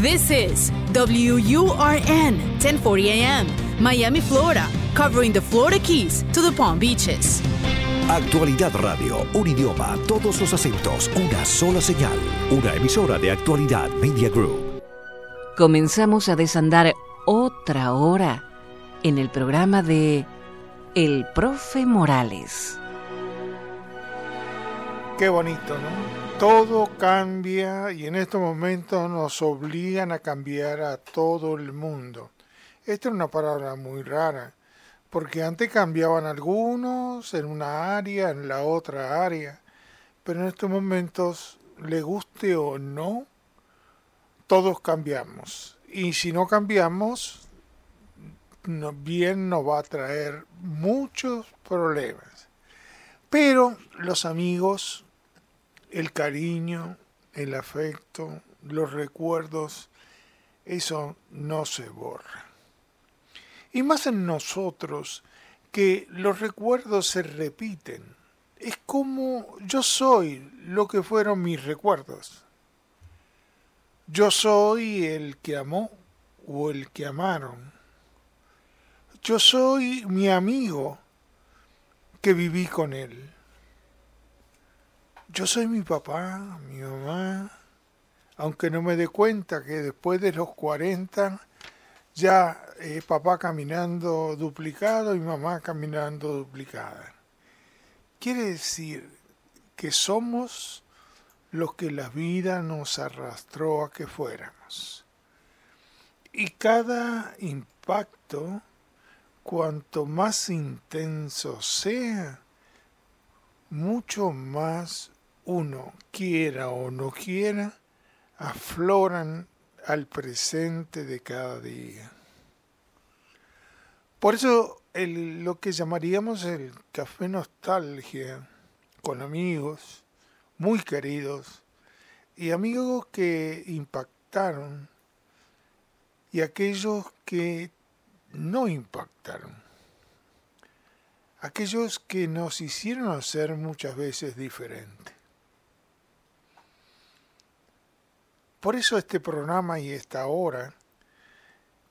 This is WURN 1040 AM, Miami, Florida, covering the Florida Keys to the Palm Beaches. Actualidad Radio, un idioma, todos los acentos, una sola señal, una emisora de Actualidad Media Group. Comenzamos a desandar otra hora en el programa de El Profe Morales. Qué bonito, ¿no? Todo cambia y en estos momentos nos obligan a cambiar a todo el mundo. Esta es una palabra muy rara, porque antes cambiaban algunos en una área, en la otra área, pero en estos momentos, le guste o no, todos cambiamos. Y si no cambiamos, bien nos va a traer muchos problemas. Pero los amigos el cariño, el afecto, los recuerdos, eso no se borra. Y más en nosotros, que los recuerdos se repiten. Es como yo soy lo que fueron mis recuerdos. Yo soy el que amó o el que amaron. Yo soy mi amigo que viví con él. Yo soy mi papá, mi mamá, aunque no me dé cuenta que después de los 40 ya eh, papá caminando duplicado y mamá caminando duplicada. Quiere decir que somos los que la vida nos arrastró a que fuéramos. Y cada impacto, cuanto más intenso sea, mucho más uno quiera o no quiera, afloran al presente de cada día. Por eso lo que llamaríamos el café nostalgia, con amigos muy queridos y amigos que impactaron y aquellos que no impactaron. Aquellos que nos hicieron ser muchas veces diferentes. Por eso este programa y esta hora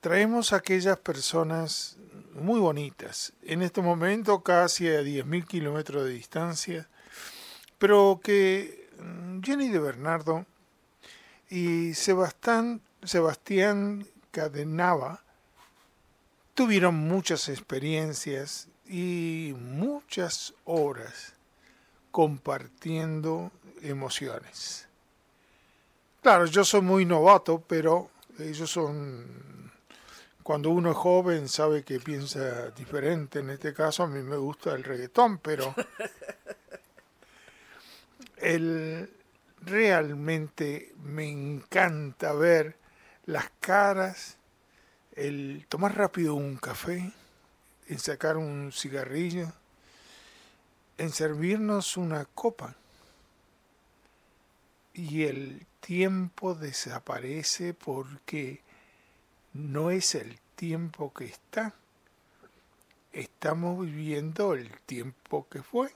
traemos a aquellas personas muy bonitas, en este momento casi a 10.000 kilómetros de distancia, pero que mm, Jenny de Bernardo y Sebastián, Sebastián Cadenava tuvieron muchas experiencias y muchas horas compartiendo emociones. Claro, yo soy muy novato, pero ellos son... Cuando uno es joven sabe que piensa diferente. En este caso a mí me gusta el reggaetón, pero... El, realmente me encanta ver las caras, el tomar rápido un café, en sacar un cigarrillo, en servirnos una copa. Y el tiempo desaparece porque no es el tiempo que está. Estamos viviendo el tiempo que fue.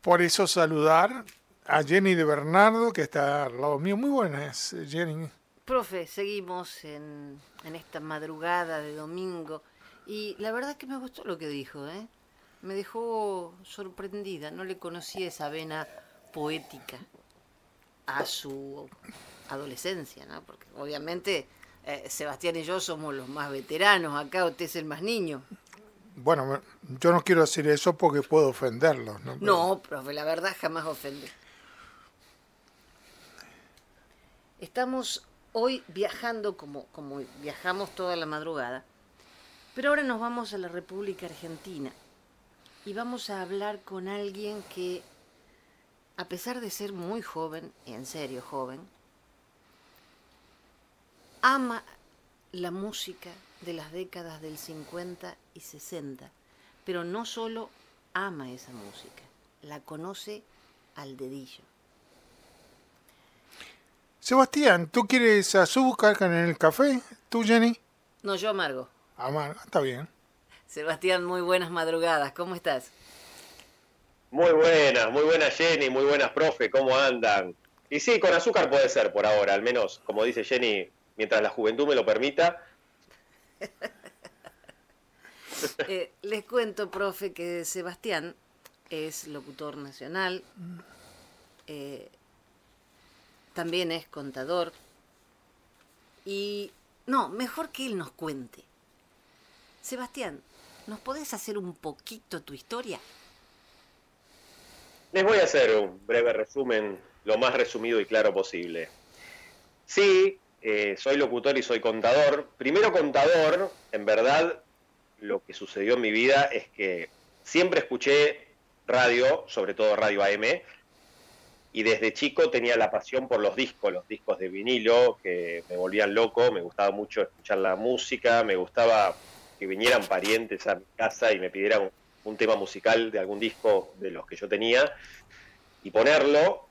Por eso saludar a Jenny de Bernardo, que está al lado mío. Muy buenas, Jenny. Profe, seguimos en, en esta madrugada de domingo y la verdad es que me gustó lo que dijo, ¿eh? Me dejó sorprendida, no le conocía esa vena poética a su adolescencia, ¿no? Porque obviamente eh, Sebastián y yo somos los más veteranos, acá usted es el más niño. Bueno, yo no quiero decir eso porque puedo ofenderlos, ¿no? No, profe, la verdad jamás ofende. Estamos hoy viajando como, como viajamos toda la madrugada, pero ahora nos vamos a la República Argentina y vamos a hablar con alguien que a pesar de ser muy joven, en serio joven, ama la música de las décadas del 50 y 60, pero no solo ama esa música, la conoce al dedillo. Sebastián, ¿tú quieres azúcar en el café? ¿Tú, Jenny? No, yo amargo. Amargo, está bien. Sebastián, muy buenas madrugadas, ¿cómo estás? Muy buenas, muy buenas Jenny, muy buenas profe, ¿cómo andan? Y sí, con azúcar puede ser por ahora, al menos, como dice Jenny, mientras la juventud me lo permita. Eh, les cuento, profe, que Sebastián es locutor nacional, eh, también es contador, y no, mejor que él nos cuente. Sebastián, ¿nos podés hacer un poquito tu historia? Les voy a hacer un breve resumen, lo más resumido y claro posible. Sí, eh, soy locutor y soy contador. Primero contador, en verdad, lo que sucedió en mi vida es que siempre escuché radio, sobre todo radio AM, y desde chico tenía la pasión por los discos, los discos de vinilo, que me volvían loco, me gustaba mucho escuchar la música, me gustaba que vinieran parientes a mi casa y me pidieran un tema musical de algún disco de los que yo tenía y ponerlo,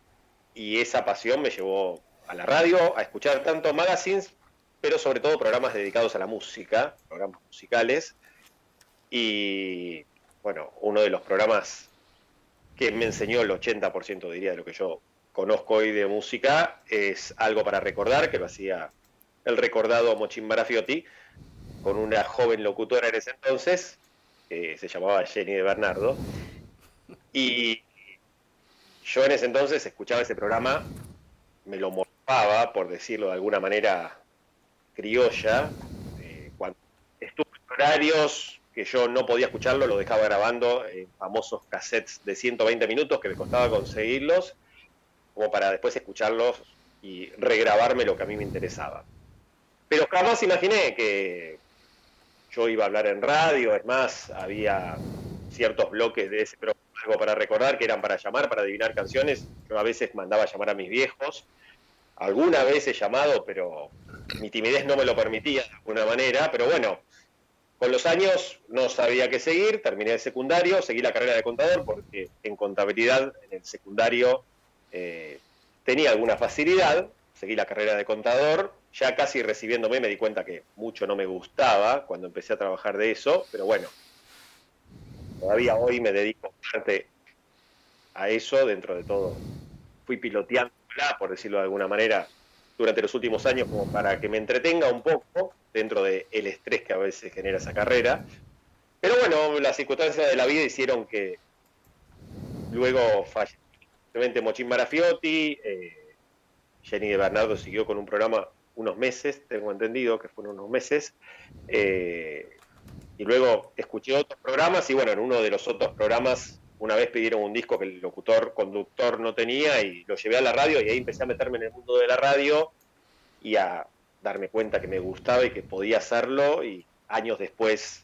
y esa pasión me llevó a la radio, a escuchar tanto magazines, pero sobre todo programas dedicados a la música, programas musicales, y bueno, uno de los programas que me enseñó el 80% diría de lo que yo conozco hoy de música es algo para recordar, que lo hacía el recordado Mochín Marafiotti, con una joven locutora en ese entonces, se llamaba Jenny de Bernardo. Y yo en ese entonces escuchaba ese programa, me lo morfaba, por decirlo de alguna manera criolla, eh, cuando estuve horarios que yo no podía escucharlo, lo dejaba grabando en famosos cassettes de 120 minutos que me costaba conseguirlos, como para después escucharlos y regrabarme lo que a mí me interesaba. Pero jamás imaginé que yo iba a hablar en radio, es más, había ciertos bloques de ese programa algo para recordar que eran para llamar, para adivinar canciones. Yo a veces mandaba llamar a mis viejos. Alguna vez he llamado, pero mi timidez no me lo permitía de alguna manera. Pero bueno, con los años no sabía qué seguir, terminé el secundario, seguí la carrera de contador porque en contabilidad, en el secundario, eh, tenía alguna facilidad, seguí la carrera de contador, ya casi recibiéndome me di cuenta que mucho no me gustaba cuando empecé a trabajar de eso, pero bueno, todavía hoy me dedico parte a eso, dentro de todo fui piloteándola, por decirlo de alguna manera, durante los últimos años como para que me entretenga un poco dentro del el estrés que a veces genera esa carrera. Pero bueno, las circunstancias de la vida hicieron que luego falleció Mochín Marafiotti, eh, Jenny de Bernardo siguió con un programa unos meses, tengo entendido que fueron unos meses, eh, y luego escuché otros programas y bueno, en uno de los otros programas una vez pidieron un disco que el locutor, conductor no tenía y lo llevé a la radio y ahí empecé a meterme en el mundo de la radio y a darme cuenta que me gustaba y que podía hacerlo y años después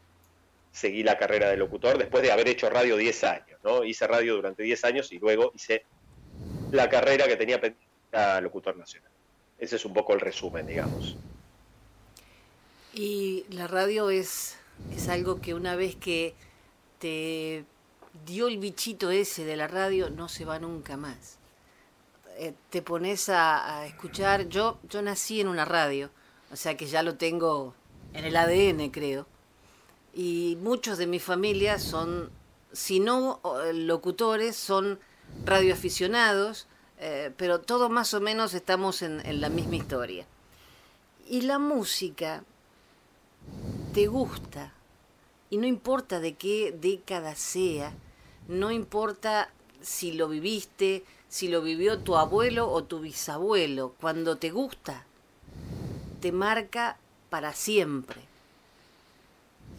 seguí la carrera de locutor después de haber hecho radio 10 años, ¿no? Hice radio durante 10 años y luego hice la carrera que tenía pendiente a locutor nacional. Ese es un poco el resumen, digamos. Y la radio es, es algo que una vez que te dio el bichito ese de la radio, no se va nunca más. Eh, te pones a, escuchar, yo, yo nací en una radio, o sea que ya lo tengo en el ADN, creo. Y muchos de mi familia son, si no locutores, son radioaficionados, eh, pero todos más o menos estamos en, en la misma historia. Y la música te gusta, y no importa de qué década sea, no importa si lo viviste, si lo vivió tu abuelo o tu bisabuelo, cuando te gusta, te marca para siempre.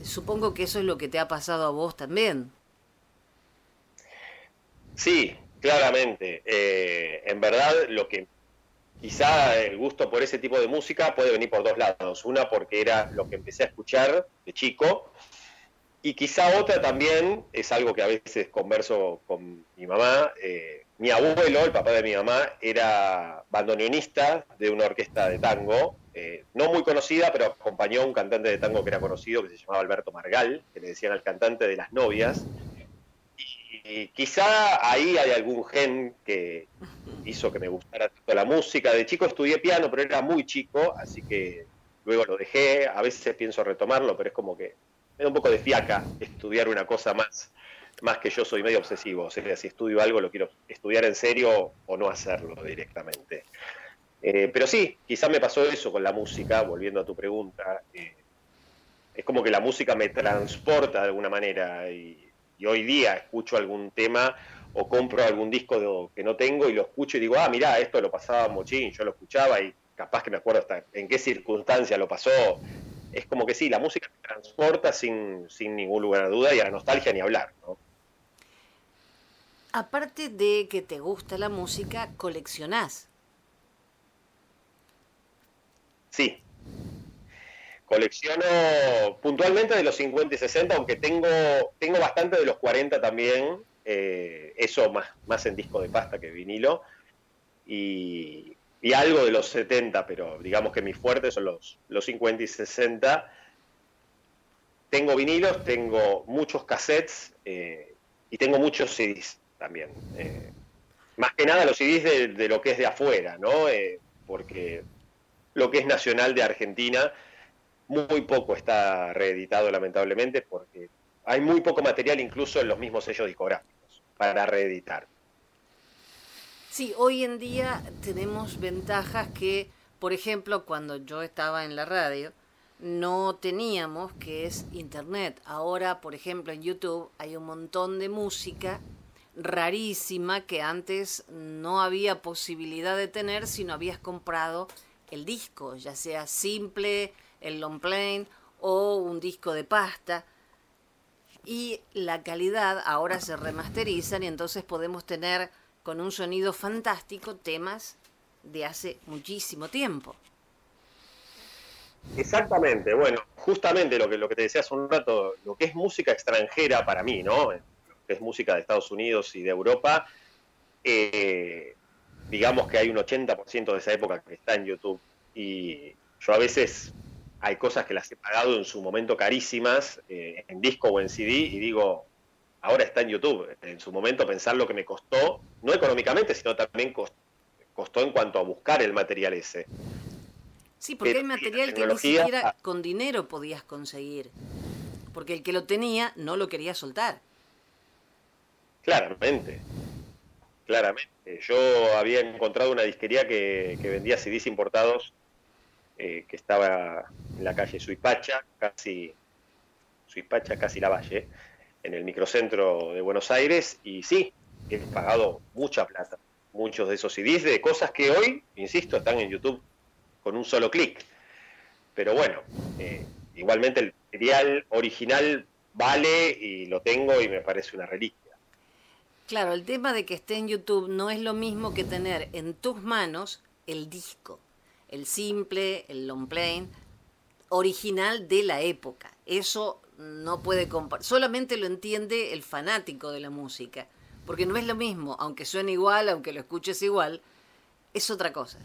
Supongo que eso es lo que te ha pasado a vos también. Sí, claramente. Eh, en verdad, lo que quizá el gusto por ese tipo de música puede venir por dos lados. Una porque era lo que empecé a escuchar de chico y quizá otra también es algo que a veces converso con mi mamá. Eh, mi abuelo, el papá de mi mamá, era bandoneonista de una orquesta de tango, eh, no muy conocida, pero acompañó a un cantante de tango que era conocido, que se llamaba Alberto Margal, que le decían al cantante de las novias. Y, quizá ahí hay algún gen que hizo que me gustara tanto la música. De chico estudié piano, pero era muy chico, así que luego lo dejé. A veces pienso retomarlo, pero es como que me da un poco de fiaca estudiar una cosa más más que yo soy medio obsesivo, o sea, si estudio algo lo quiero estudiar en serio o no hacerlo directamente. Eh, pero sí, quizá me pasó eso con la música, volviendo a tu pregunta. Eh, es como que la música me transporta de alguna manera y, hoy día escucho algún tema o compro algún disco que no tengo y lo escucho y digo, ah, mirá, esto lo pasaba Mochín, yo lo escuchaba y capaz que me acuerdo hasta en qué circunstancia lo pasó. Es como que sí, la música me transporta sin, sin ningún lugar a duda y a la nostalgia ni hablar, ¿no? Aparte de que te gusta la música, coleccionás. Sí. Colecciono puntualmente de los 50 y 60, aunque tengo, tengo bastante de los 40 también. Eh, eso más, más en disco de pasta que vinilo. Y, algo de los 70, pero digamos que mis fuertes son los, los 50 y 60. Tengo vinilos, tengo muchos cassettes eh, y tengo muchos CDs también. Eh, más que nada los CDs de, lo que es de afuera, ¿no? Porque lo que es nacional de Argentina, muy poco está reeditado lamentablemente, porque hay muy poco material incluso en los mismos sellos discográficos para reeditar. Sí, hoy en día tenemos ventajas que, por ejemplo, cuando yo estaba en la radio, no teníamos, que es Internet. Ahora, por ejemplo, en YouTube hay un montón de música rarísima que antes no había posibilidad de tener si no habías comprado el disco, ya sea simple, el long plane o un disco de pasta. Y la calidad ahora se remasterizan y entonces podemos tener con un sonido fantástico temas de hace muchísimo tiempo. Exactamente, bueno, justamente lo que, lo que te decía hace un rato, lo que es música extranjera para mí, ¿no? es música de Estados Unidos y de Europa, eh, digamos que hay un 80% de esa época que está en YouTube. Y yo a veces hay cosas que las he pagado en su momento carísimas, eh, en disco o en CD, y digo, ahora está en YouTube. En su momento pensar lo que me costó, no económicamente, sino también costó en cuanto a buscar el material ese. Sí, porque hay material que ni siquiera con dinero podías conseguir. Porque el que lo tenía no lo quería soltar. Claramente, claramente. Yo había encontrado una disquería que, vendía CDs importados eh, que estaba en la calle Suipacha, casi Suipacha, casi La Valle, en el microcentro de Buenos Aires, y sí, he pagado mucha plata, muchos de esos CDs de cosas que hoy, insisto, están en YouTube con un solo clic. Pero bueno, eh, igualmente el material original vale y lo tengo y me parece una reliquia. Claro, el tema de que esté en YouTube no es lo mismo que tener en tus manos el disco, el simple, el long plane, original de la época. Eso no puede compartir, solamente lo entiende el fanático de la música, porque no es lo mismo, aunque suene igual, aunque lo escuches igual, es otra cosa.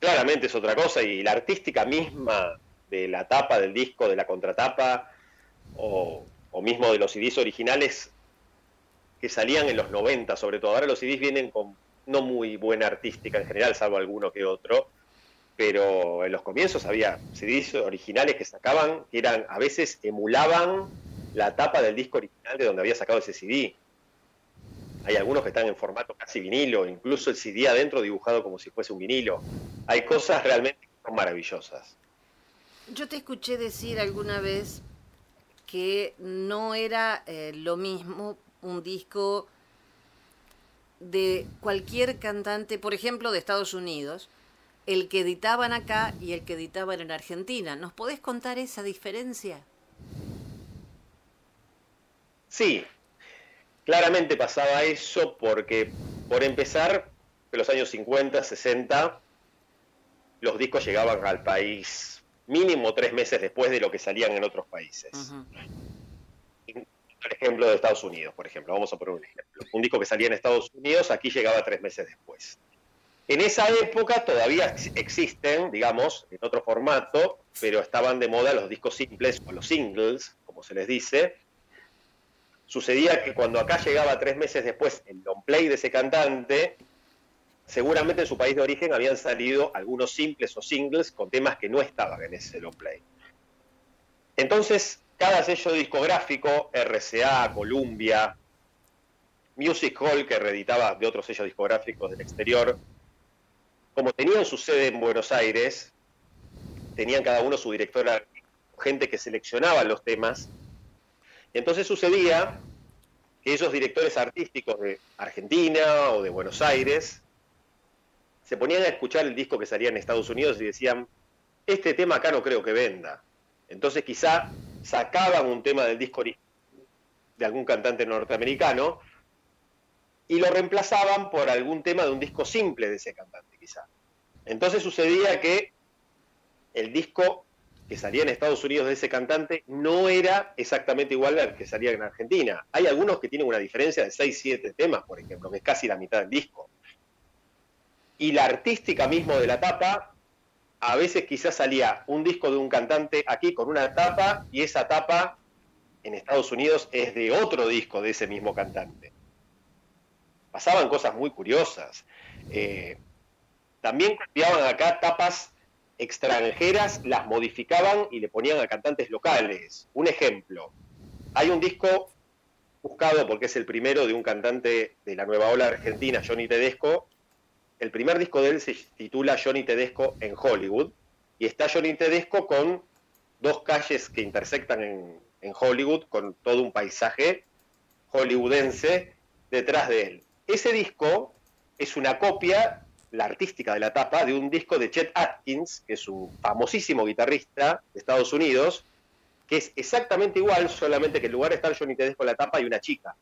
Claramente es otra cosa y la artística misma de la tapa del disco, de la contratapa o, o mismo de los CDs originales que salían en los 90 sobre todo. Ahora los CDs vienen con no muy buena artística en general, salvo alguno que otro, pero en los comienzos había CDs originales que sacaban, que eran, a veces emulaban la tapa del disco original de donde había sacado ese CD. Hay algunos que están en formato casi vinilo, incluso el CD adentro dibujado como si fuese un vinilo. Hay cosas realmente maravillosas. Yo te escuché decir alguna vez que no era eh, lo mismo un disco de cualquier cantante, por ejemplo, de Estados Unidos, el que editaban acá y el que editaban en Argentina. ¿Nos podés contar esa diferencia? Sí, claramente pasaba eso porque, por empezar, en los años 50, 60, los discos llegaban al país mínimo tres meses después de lo que salían en otros países el ejemplo de Estados Unidos, por ejemplo. Vamos a poner un ejemplo. Un disco que salía en Estados Unidos, aquí llegaba tres meses después. En esa época todavía existen, digamos, en otro formato, pero estaban de moda los discos simples o los singles, como se les dice. Sucedía que cuando acá llegaba tres meses después el long play de ese cantante, seguramente en su país de origen habían salido algunos simples o singles con temas que no estaban en ese long play. Entonces, cada sello discográfico, RCA, Columbia, Music Hall, que reeditaba de otros sellos discográficos del exterior, como tenían su sede en Buenos Aires, tenían cada uno su directora, gente que seleccionaba los temas, y entonces sucedía que esos directores artísticos de Argentina o de Buenos Aires se ponían a escuchar el disco que salía en Estados Unidos y decían, este tema acá no creo que venda. Entonces quizá sacaban un tema del disco de algún cantante norteamericano y lo reemplazaban por algún tema de un disco simple de ese cantante, quizá. Entonces sucedía que el disco que salía en Estados Unidos de ese cantante no era exactamente igual al que salía en Argentina. Hay algunos que tienen una diferencia de 6, 7 temas, por ejemplo, que es casi la mitad del disco. Y la artística mismo de la tapa, a veces quizás salía un disco de un cantante aquí con una tapa y esa tapa en Estados Unidos es de otro disco de ese mismo cantante pasaban cosas muy curiosas. Eh, también copiaban acá tapas extranjeras, las modificaban y le ponían a cantantes locales. Un ejemplo, hay un disco buscado porque es el primero de un cantante de la nueva ola argentina, Johnny Tedesco. El primer disco de él se titula Johnny Tedesco en Hollywood y está Johnny Tedesco con dos calles que intersectan en, en Hollywood con todo un paisaje hollywoodense detrás de él. Ese disco es una copia, la artística de la tapa, de un disco de Chet Atkins, que es un famosísimo guitarrista de Estados Unidos, que es exactamente igual, solamente que en lugar de estar Johnny Tedesco en la tapa hay una chica.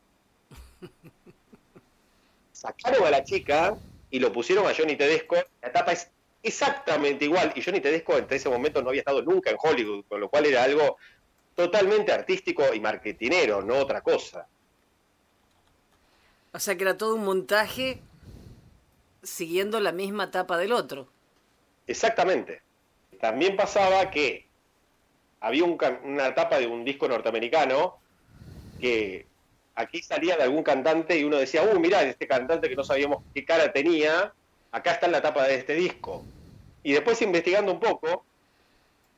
Sacaron a la chica y lo pusieron a Johnny Tedesco, la tapa es exactamente igual, y Johnny Tedesco en ese momento no había estado nunca en Hollywood, con lo cual era algo totalmente artístico y marketinero, no otra cosa. O sea que era todo un montaje siguiendo la misma tapa del otro. Exactamente. También pasaba que había una tapa de un disco norteamericano que aquí salía de algún cantante y uno decía, uh, mirá, este cantante que no sabíamos qué cara tenía, acá está en la tapa de este disco. Y después investigando un poco,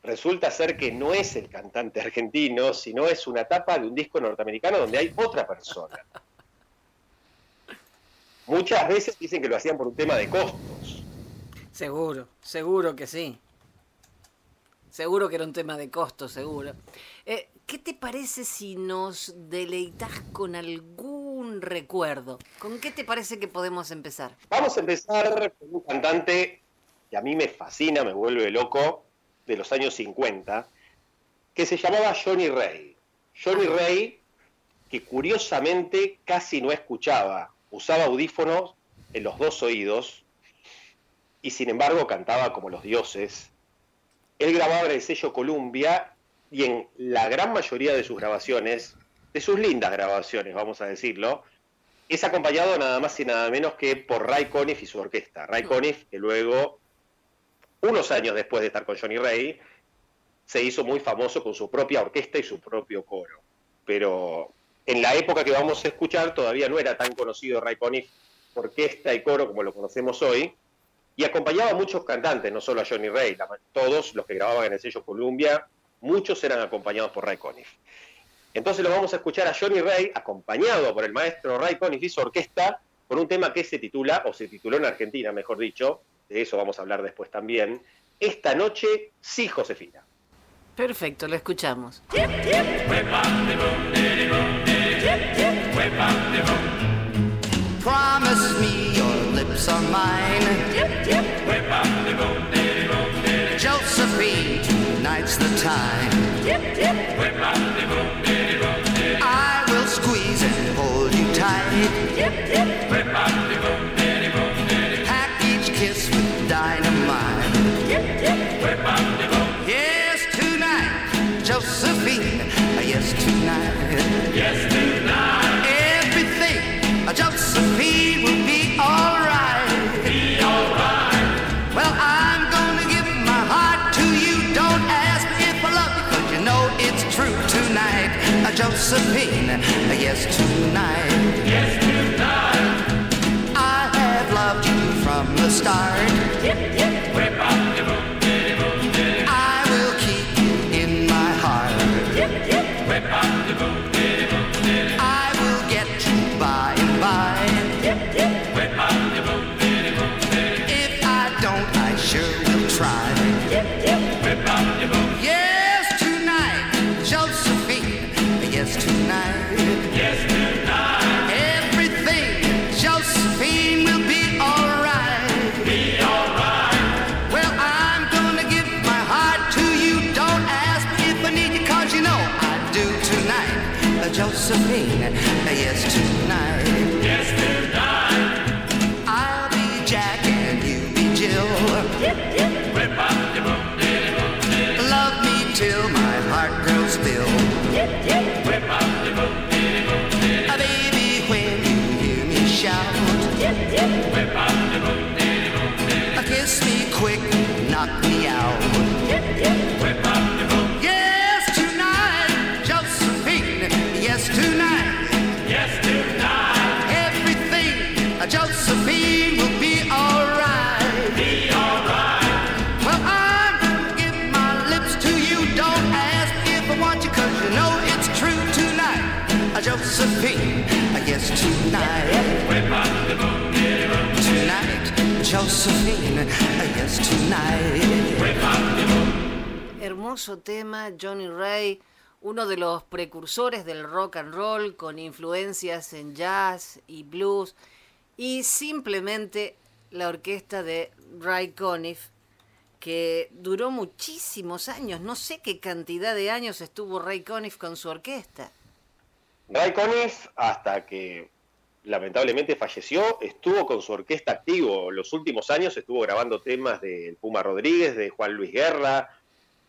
resulta ser que no es el cantante argentino, sino es una tapa de un disco norteamericano donde hay otra persona. Muchas veces dicen que lo hacían por un tema de costos. Seguro, seguro que sí. Seguro que era un tema de costos, seguro. Eh, ¿Qué te parece si nos deleitas con algún recuerdo? ¿Con qué te parece que podemos empezar? Vamos a empezar con un cantante que a mí me fascina, me vuelve loco, de los años 50, que se llamaba Johnny Ray. Johnny Ray, que curiosamente casi no escuchaba usaba audífonos en los dos oídos y sin embargo cantaba como los dioses. Él grababa en el sello Columbia y en la gran mayoría de sus grabaciones, de sus lindas grabaciones, vamos a decirlo, es acompañado nada más y nada menos que por Ray Conniff y su orquesta. Ray Conniff, que luego, unos años después de estar con Johnny Ray, se hizo muy famoso con su propia orquesta y su propio coro. Pero en la época que vamos a escuchar todavía no era tan conocido Ray Conniff orquesta y coro como lo conocemos hoy, y acompañaba a muchos cantantes, no solo a Johnny Ray, todos los que grababan en el sello Columbia, muchos eran acompañados por Ray Conniff. Entonces lo vamos a escuchar a Johnny Ray, acompañado por el maestro Ray Conniff y su orquesta, por un tema que se titula, o se tituló en Argentina, mejor dicho, de eso vamos a hablar después también, Esta noche sí, Josefina. Perfecto, lo escuchamos. Promise me your lips are mine. it's the time. Yep, yep. Josephine, yes, tonight. Yes, tonight. I have loved you from the start. Yep, yep. Josephine, yes, tonight. Hermoso tema, Johnny Ray, uno de los precursores del rock and roll con influencias en jazz y blues y simplemente la orquesta de Ray Conniff que duró muchísimos años, no sé qué cantidad de años estuvo Ray Conniff con su orquesta. Ray Conniff, hasta que lamentablemente falleció, estuvo con su orquesta activo. Los últimos años estuvo grabando temas de Puma Rodríguez, de Juan Luis Guerra,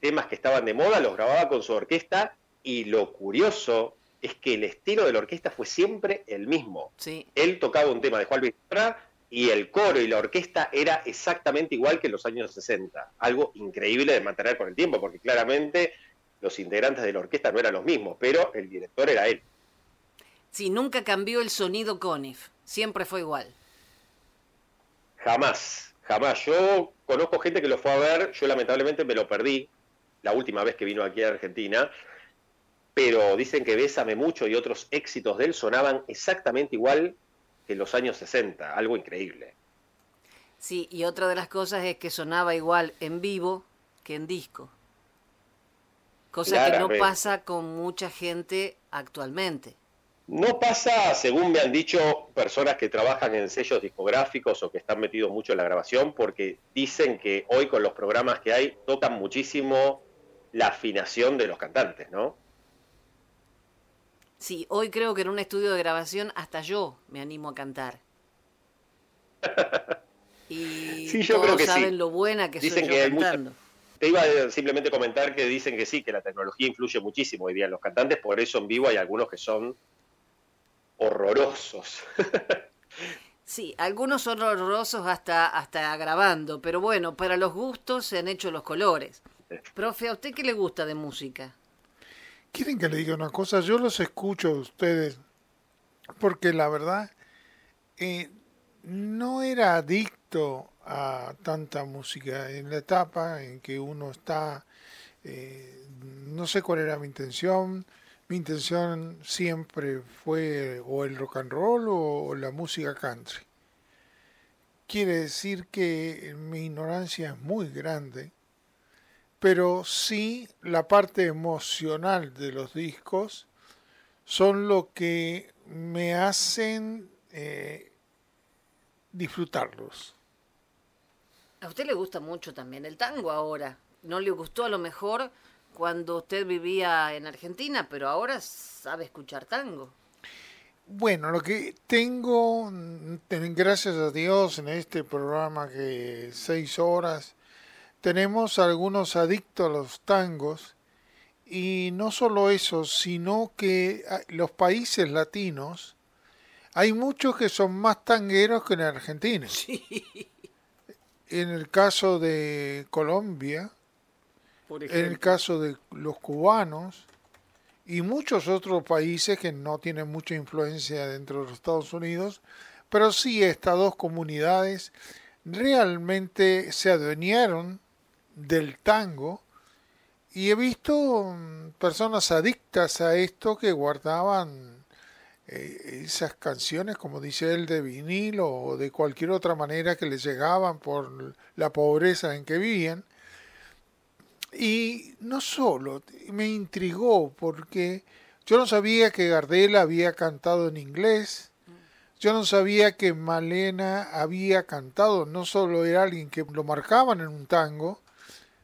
temas que estaban de moda, los grababa con su orquesta y lo curioso es que el estilo de la orquesta fue siempre el mismo. Sí, Él tocaba un tema de Juan Luis Guerra y el coro y la orquesta era exactamente igual que en los años 60. Algo increíble de mantener con el tiempo, porque claramente los integrantes de la orquesta no eran los mismos, pero el director era él. Sí, nunca cambió el sonido Conniff, siempre fue igual. Jamás, jamás. Yo conozco gente que lo fue a ver, yo lamentablemente me lo perdí la última vez que vino aquí a Argentina, pero dicen que Bésame mucho y otros éxitos de él sonaban exactamente igual que en los años 60, algo increíble. Sí, y otra de las cosas es que sonaba igual en vivo que en disco. Cosa que no pasa con mucha gente actualmente. No pasa, según me han dicho personas que trabajan en sellos discográficos o que están metidos mucho en la grabación, porque dicen que hoy con los programas que hay tocan muchísimo la afinación de los cantantes, ¿no? Sí, hoy creo que en un estudio de grabación hasta yo me animo a cantar. Y Sí, yo todos creo que sí. saben lo buena que Dicen soy que hay mucha- cantando. Te iba a simplemente comentar que dicen que sí, que la tecnología influye muchísimo hoy día en los cantantes, por eso en vivo hay algunos que son horrorosos. Sí, algunos son horrorosos hasta, hasta grabando, pero bueno, para los gustos se han hecho los colores. Profe, ¿a usted qué le gusta de música? ¿Quieren que le diga una cosa? Yo los escucho a ustedes porque la verdad eh, no era adicto a tanta música en la etapa en que uno está. eh, no sé cuál era mi intención. Mi intención siempre fue o el rock and roll o la música country. Quiere decir que mi ignorancia es muy grande pero sí la parte emocional de los discos son lo que me hacen eh, disfrutarlos. A usted le gusta mucho también el tango ahora. No le gustó a lo mejor cuando usted vivía en Argentina, pero ahora sabe escuchar tango. Bueno, lo que tengo, mm, gracias a Dios, en este programa que seis horas, tenemos algunos adictos a los tangos y no solo eso, sino que ah, los países latinos hay muchos que son más tangueros que en Argentina. En el caso de Colombia, Por en el caso de los cubanos y muchos otros países que no tienen mucha influencia dentro de los Estados Unidos, pero sí estas dos comunidades realmente se adueñaron del tango y he visto mm, personas adictas a esto que guardaban eh, esas canciones, como dice él, de vinil o de cualquier otra manera que les llegaban por la pobreza en que vivían. Y no solo, me intrigó porque yo no sabía que Gardel había cantado en inglés, yo no sabía que Malena había cantado, no solo era alguien que lo marcaban en un tango,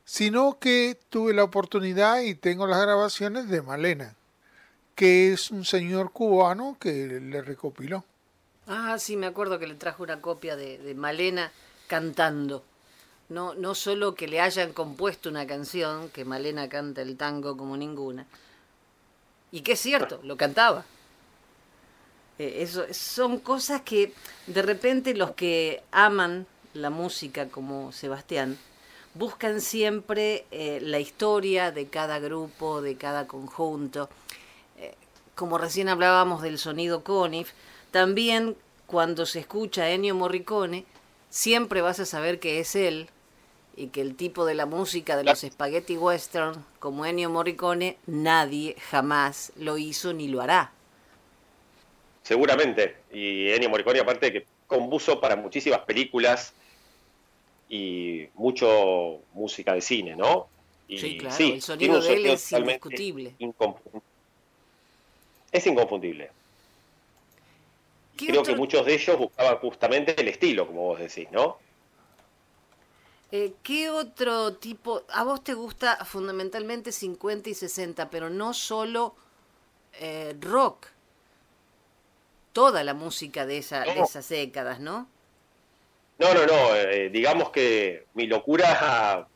sino que tuve la oportunidad y tengo las grabaciones de Malena que es un señor cubano que le recopiló. Ah, sí, me acuerdo que le trajo una copia de, de Malena cantando. No, no solo que le hayan compuesto una canción, que Malena canta el tango como ninguna. Y que es cierto, lo cantaba. Eh, eso, son cosas que de repente los que aman la música como Sebastián buscan siempre eh, la historia de cada grupo, de cada conjunto. Eh, como recién hablábamos del sonido Conif, también cuando se escucha Ennio Morricone, siempre vas a saber que es él y que el tipo de la música de los spaghetti western como Ennio Morricone nadie jamás lo hizo ni lo hará. Seguramente. Y Ennio Morricone, aparte que compuso para muchísimas películas y mucho música de cine, ¿no? Y sí, claro, sí, el sonido de él es indiscutible. Es inconfundible. ¿Qué Creo otro- que muchos de ellos buscaban justamente el estilo, como vos decís, ¿no? Eh, ¿Qué otro tipo? A vos te gusta fundamentalmente 50 y 60, pero no solo eh, rock. Toda la música de, esa, de No. esas décadas, ¿no? No, no, no. eh, digamos que mi locura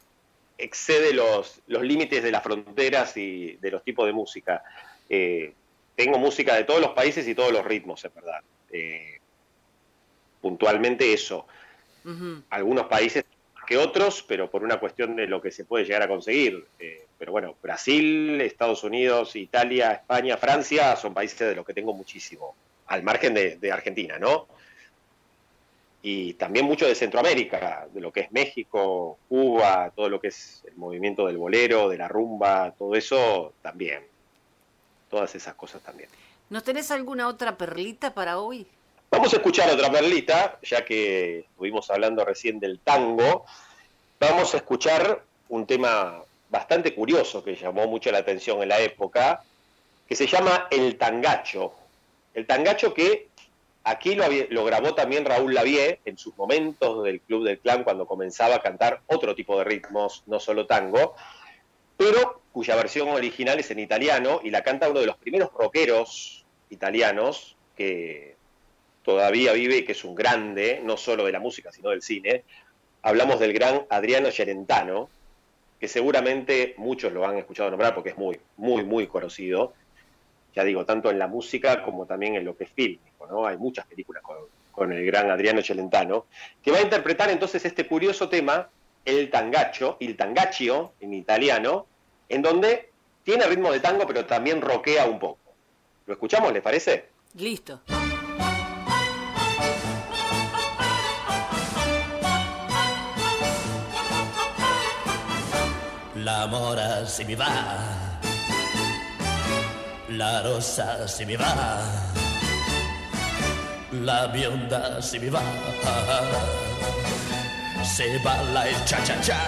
excede los, los límites de las fronteras y de los tipos de música. Tengo música de todos los países y todos los ritmos, es verdad. Puntualmente eso. Algunos países que otros, pero por una cuestión de lo que se puede llegar a conseguir. Eh, pero bueno, Brasil, Estados Unidos, Italia, España, Francia son países de los que tengo muchísimo, al margen de, de Argentina, ¿no? Y también mucho de Centroamérica, de lo que es México, Cuba, todo lo que es el movimiento del bolero, de la rumba, todo eso también. Todas esas cosas también. ¿Nos tenés alguna otra perlita para hoy? Vamos a escuchar otra perlita, ya que estuvimos hablando recién del tango. Vamos a escuchar un tema bastante curioso que llamó mucho la atención en la época, que se llama El Tangacho. El Tangacho que aquí lo, lo grabó también Raúl Lavie en sus momentos del Club del Clan cuando comenzaba a cantar otro tipo de ritmos, no solo tango, pero cuya versión original es en italiano y la canta uno de los primeros rockeros italianos que todavía vive y que es un grande, no solo de la música, sino del cine. Hablamos del gran Adriano Celentano, que seguramente muchos lo han escuchado nombrar porque es muy, muy, muy conocido. Ya digo, tanto en la música como también en lo que es fílmico, ¿no? Hay muchas películas con, con el gran Adriano Celentano, que va a interpretar entonces este curioso tema, el tangacho, il tangaccio en italiano, en donde tiene ritmo de tango, pero también roquea un poco. ¿Lo escuchamos, les parece? Listo. La mora se mi va, la rosa se mi va, la bionda se mi va, se balla il cia cia cia.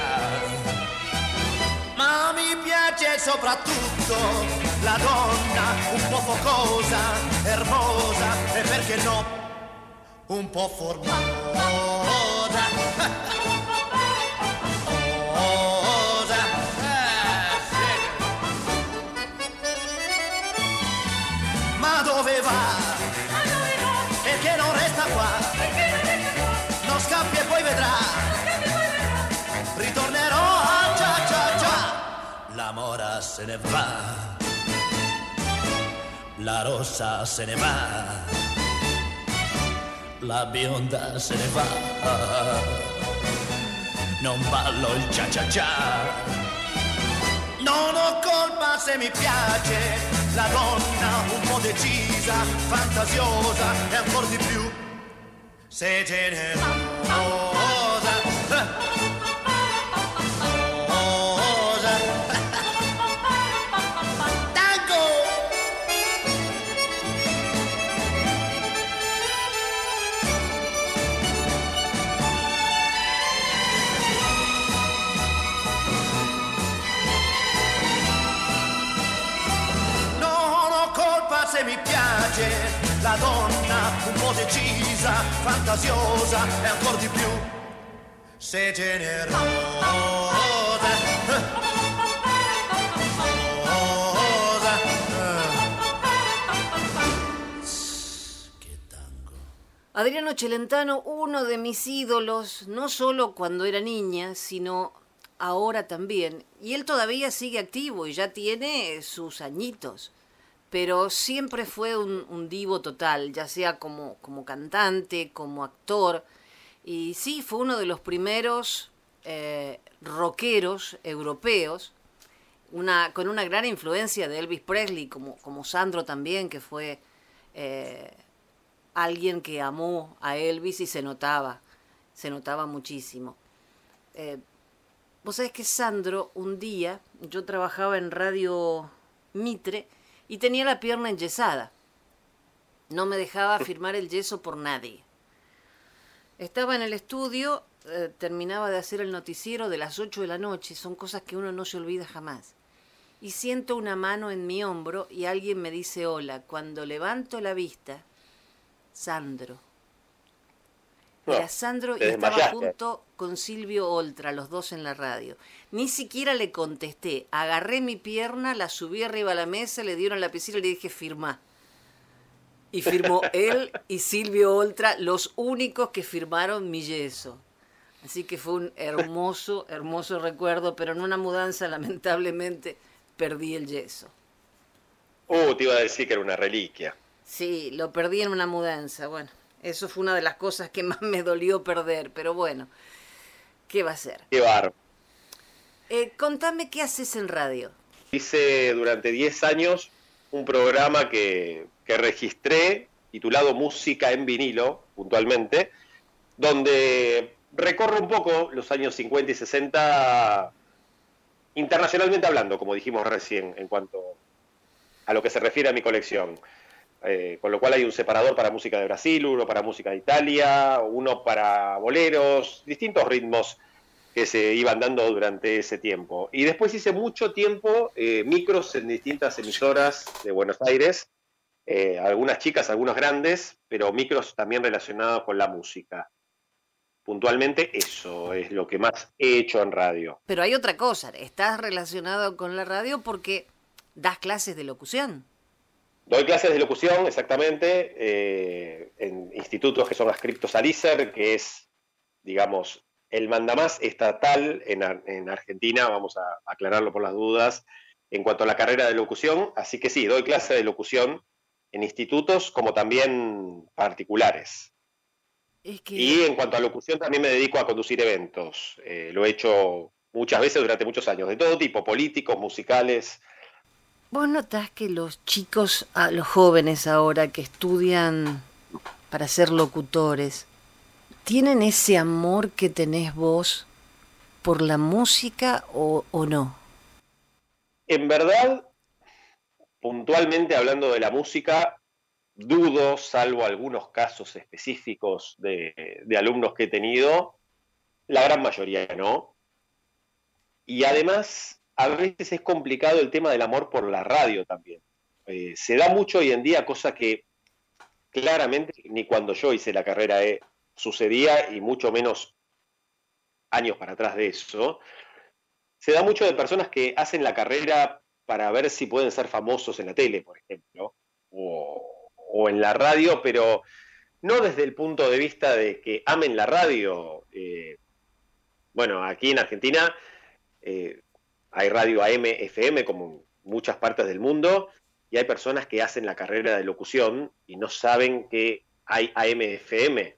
Ma mi piace soprattutto la donna un po' focosa, hermosa e perché no, un po' formosa. mora se ne va. La rossa se ne va. La bionda se ne va. Non ballo il cia cia cia. Non ho colpa se mi piace la donna un po' decisa, fantasiosa e ancora di più se generosa. la donna un po' fantasiosa e di più se. Adriano Celentano, uno de mis ídolos, no solo cuando era niña, sino ahora también. Y él todavía sigue activo y ya tiene sus añitos. Pero siempre fue un, divo total, ya sea como, como cantante, como actor. Y sí, fue uno de los primeros eh, rockeros europeos, una, con una gran influencia de Elvis Presley, como, como Sandro también, que fue eh, alguien que amó a Elvis y se notaba, se notaba muchísimo. Eh, Vos sabés que Sandro, un día, yo trabajaba en Radio Mitre y tenía la pierna enyesada. No me dejaba firmar el yeso por nadie. Estaba en el estudio, eh, terminaba de hacer el noticiero de las 8 de la noche, son cosas que uno no se olvida jamás. Y siento una mano en mi hombro y alguien me dice hola. Cuando levanto la vista, Sandro. Era Sandro y estaba junto con Silvio Oltra, los dos en la radio. Ni siquiera le contesté. Agarré mi pierna, la subí arriba a la mesa, le dieron la piscina y le dije firma. Y firmó él y Silvio Oltra, los únicos que firmaron mi yeso. Así que fue un hermoso, hermoso recuerdo, pero en una mudanza lamentablemente perdí el yeso. Uh, te iba a decir que era una reliquia. Sí, lo perdí en una mudanza. Bueno, eso fue una de las cosas que más me dolió perder, pero bueno, ¿qué va a ser? Qué bar. Eh, contame qué haces en radio. Hice durante 10 años un programa que, que registré titulado Música en vinilo, puntualmente, donde recorro un poco los años 50 y 60 internacionalmente hablando, como dijimos recién, en cuanto a lo que se refiere a mi colección. Eh, con lo cual hay un separador para música de Brasil, uno para música de Italia, uno para boleros, distintos ritmos que se iban dando durante ese tiempo. Y después hice mucho tiempo eh, micros en distintas emisoras de Buenos Aires, eh, algunas chicas, algunos grandes, pero micros también relacionados con la música. Puntualmente eso es lo que más he hecho en radio. Pero hay otra cosa, estás relacionado con la radio porque das clases de locución. Doy clases de locución, exactamente, eh, en institutos que son adscriptos al ISER, que es, digamos, el mandamás estatal en, Argentina, vamos a aclararlo por las dudas, en cuanto a la carrera de locución. Así que sí, doy clases de locución en institutos como también particulares. Y en cuanto a locución, también me dedico a conducir eventos. Eh, lo he hecho muchas veces durante muchos años, de todo tipo, políticos, musicales, ¿Vos notás que los chicos, ah, los jóvenes ahora que estudian para ser locutores, tienen ese amor que tenés vos por la música o, no? En verdad, puntualmente hablando de la música, dudo, salvo algunos casos específicos de, de alumnos que he tenido, la gran mayoría no. Y además a veces es complicado el tema del amor por la radio también. Eh, se da mucho hoy en día, cosa que claramente ni cuando yo hice la carrera eh, sucedía, y mucho menos años para atrás de eso. Se da mucho de personas que hacen la carrera para ver si pueden ser famosos en la tele, por ejemplo, o, en la radio, pero no desde el punto de vista de que amen la radio. Eh, bueno, aquí en Argentina hay radio AM, FM, como en muchas partes del mundo, y hay personas que hacen la carrera de locución y no saben que hay AM, FM.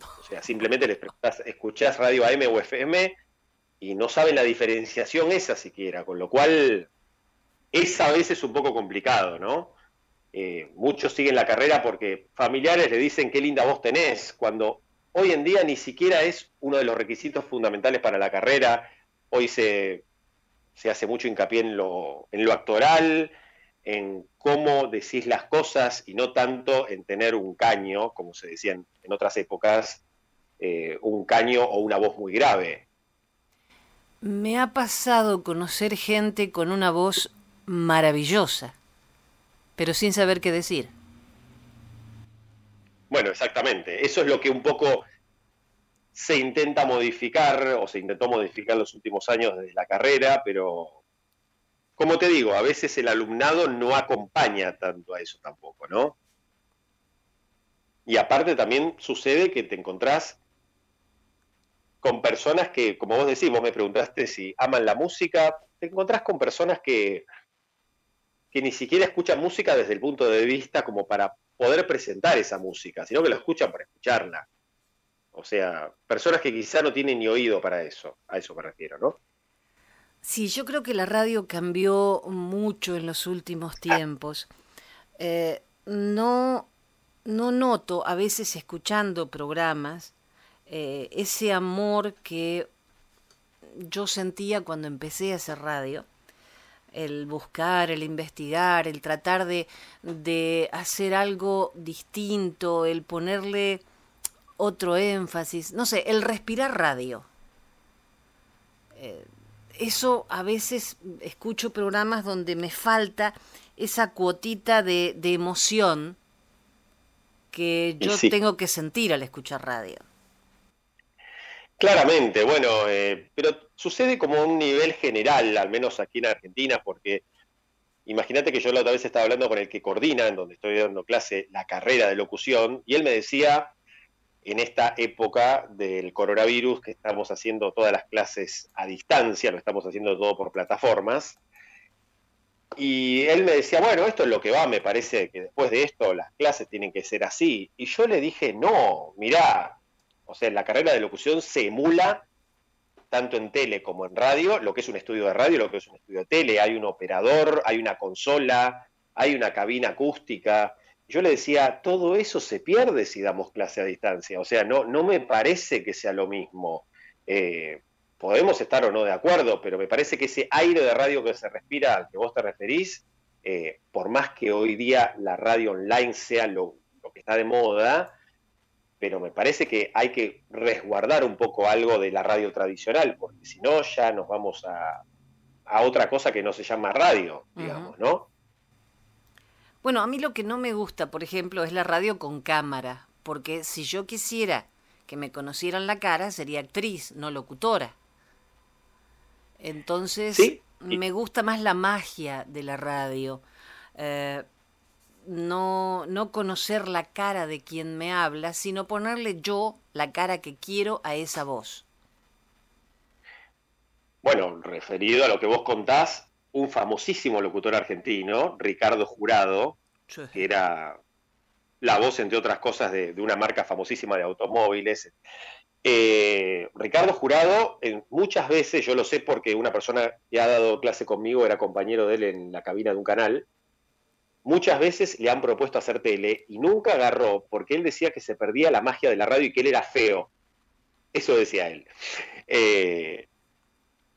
O sea, simplemente les preguntas, escuchás radio AM o FM y no saben la diferenciación esa siquiera, con lo cual es a veces un poco complicado, ¿no? Eh, muchos siguen la carrera porque familiares le dicen qué linda voz tenés, cuando hoy en día ni siquiera es uno de los requisitos fundamentales para la carrera. Hoy se se hace mucho hincapié en lo, en lo actoral, en cómo decís las cosas y no tanto en tener un caño, como se decía en, otras épocas, eh, un caño o una voz muy grave. Me ha pasado conocer gente con una voz maravillosa, pero sin saber qué decir. Bueno, exactamente. Eso es lo que un poco se intenta modificar o se intentó modificar en los últimos años desde la carrera, pero como te digo, a veces el alumnado no acompaña tanto a eso tampoco, ¿no? Y aparte también sucede que te encontrás con personas que, como vos decís, vos me preguntaste si aman la música, te encontrás con personas que, que ni siquiera escuchan música desde el punto de vista como para poder presentar esa música, sino que la escuchan para escucharla. O sea, personas que quizá no tienen ni oído para eso, a eso me refiero, ¿no? Sí, yo creo que la radio cambió mucho en los últimos tiempos. Eh, no, no noto, a veces escuchando programas, eh, ese amor que yo sentía cuando empecé a hacer radio. El buscar, el investigar, el tratar de, de hacer algo distinto, el ponerle otro énfasis, no sé, el respirar radio. Eh, eso a veces escucho programas donde me falta esa cuotita de, de emoción que yo tengo que sentir al escuchar radio. Claramente, bueno, eh, pero sucede como a un nivel general, al menos aquí en Argentina, porque imagínate que yo la otra vez estaba hablando con el que coordina, en donde estoy dando clase, la carrera de locución, y él me decía, en esta época del coronavirus, que estamos haciendo todas las clases a distancia, lo estamos haciendo todo por plataformas, y él me decía, bueno, esto es lo que va, me parece que después de esto las clases tienen que ser así. Y yo le dije, no, mirá, o sea, la carrera de locución se emula tanto en tele como en radio, lo que es un estudio de radio, lo que es un estudio de tele, hay un operador, hay una consola, hay una cabina acústica. Yo le decía, todo eso se pierde si damos clase a distancia, o sea, no, no me parece que sea lo mismo. Eh, podemos estar o no de acuerdo, pero me parece que ese aire de radio que se respira al que vos te referís, eh, por más que hoy día la radio online sea lo, lo que está de moda, pero me parece que hay que resguardar un poco algo de la radio tradicional, porque si no ya nos vamos a, otra cosa que no se llama radio, digamos, ¿no? Bueno, a mí lo que no me gusta, por ejemplo, es la radio con cámara, porque si yo quisiera que me conocieran la cara, sería actriz, no locutora. Entonces, me gusta más la magia de la radio. Eh, no, no conocer la cara de quien me habla, sino ponerle yo la cara que quiero a esa voz. Bueno, referido a lo que vos contás, un famosísimo locutor argentino, Ricardo Jurado, que era la voz, entre otras cosas, de, una marca famosísima de automóviles. Eh, Ricardo Jurado, muchas veces, yo lo sé porque una persona que ha dado clase conmigo era compañero de él en la cabina de un canal, muchas veces le han propuesto hacer tele y nunca agarró porque él decía que se perdía la magia de la radio y que él era feo. Eso decía él. Eh,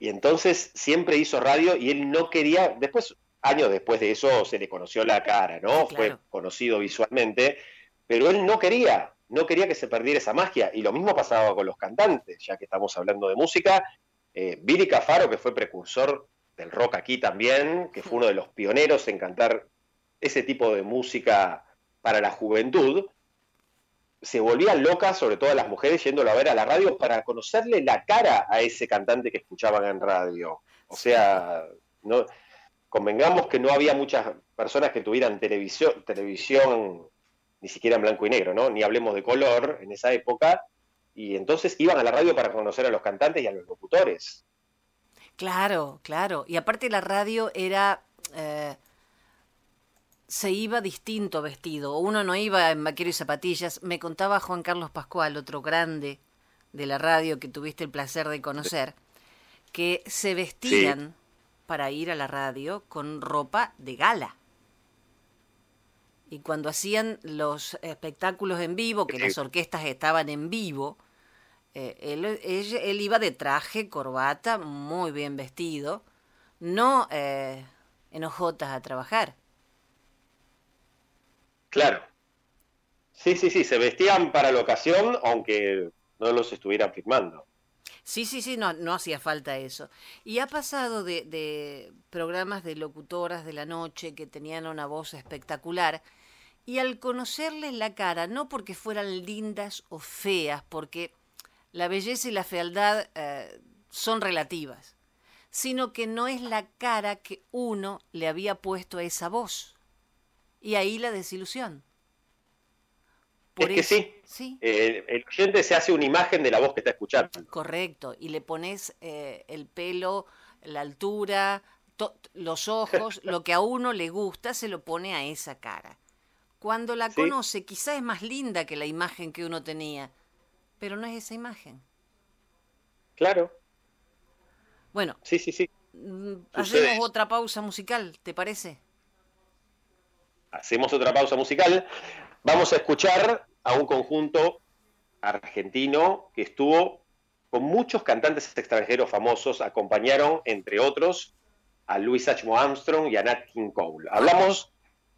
y entonces siempre hizo radio y él no quería, después, años después de eso se le conoció la cara, ¿no? Fue conocido visualmente, pero él no quería, no quería que se perdiera esa magia. Y lo mismo pasaba con los cantantes, ya que estamos hablando de música. Eh, Billy Cafaro, que fue precursor del rock aquí también, que fue uno de los pioneros en cantar ese tipo de música para la juventud, se volvían locas, sobre todo las mujeres, yéndolo a ver a la radio para conocerle la cara a ese cantante que escuchaban en radio. O sea, no, convengamos que no había muchas personas que tuvieran televisión, televisión ni siquiera en blanco y negro, ¿no? Ni hablemos de color en esa época, y entonces iban a la radio para conocer a los cantantes y a los locutores. Claro, claro. Y aparte la radio era eh, se iba distinto vestido. Uno no iba en vaquero y zapatillas. Me contaba Juan Carlos Pascual, otro grande de la radio que tuviste el placer de conocer, que se vestían para ir a la radio con ropa de gala. Y cuando hacían los espectáculos en vivo, que las orquestas estaban en vivo, eh, él, él, iba de traje, corbata, muy bien vestido, no eh, en ojotas a trabajar. Claro. Sí, sí, sí, se vestían para la ocasión, aunque no los estuvieran firmando. Sí, sí, sí, no, no hacía falta eso. Y ha pasado de, programas de locutoras de la noche que tenían una voz espectacular, y al conocerles la cara, no porque fueran lindas o feas, porque la belleza y la fealdad eh, son relativas, sino que no es la cara que uno le había puesto a esa voz. Y ahí la desilusión. Por es que eso- sí. Sí, Eh, el oyente se hace una imagen de la voz que está escuchando. correcto. Y le pones eh, el pelo, la altura, los ojos, lo que a uno le gusta, se lo pone a esa cara. Cuando la Sí. conoce, quizá es más linda que la imagen que uno tenía, pero no es esa imagen. Claro, Bueno, sí, sí, sí. mm, Sucede hacemos otra pausa musical, ¿te parece? Hacemos otra pausa musical. Vamos a escuchar a un conjunto argentino que estuvo con muchos cantantes extranjeros famosos, acompañaron, entre otros, a Louis H. Armstrong y a Nat King Cole. Hablamos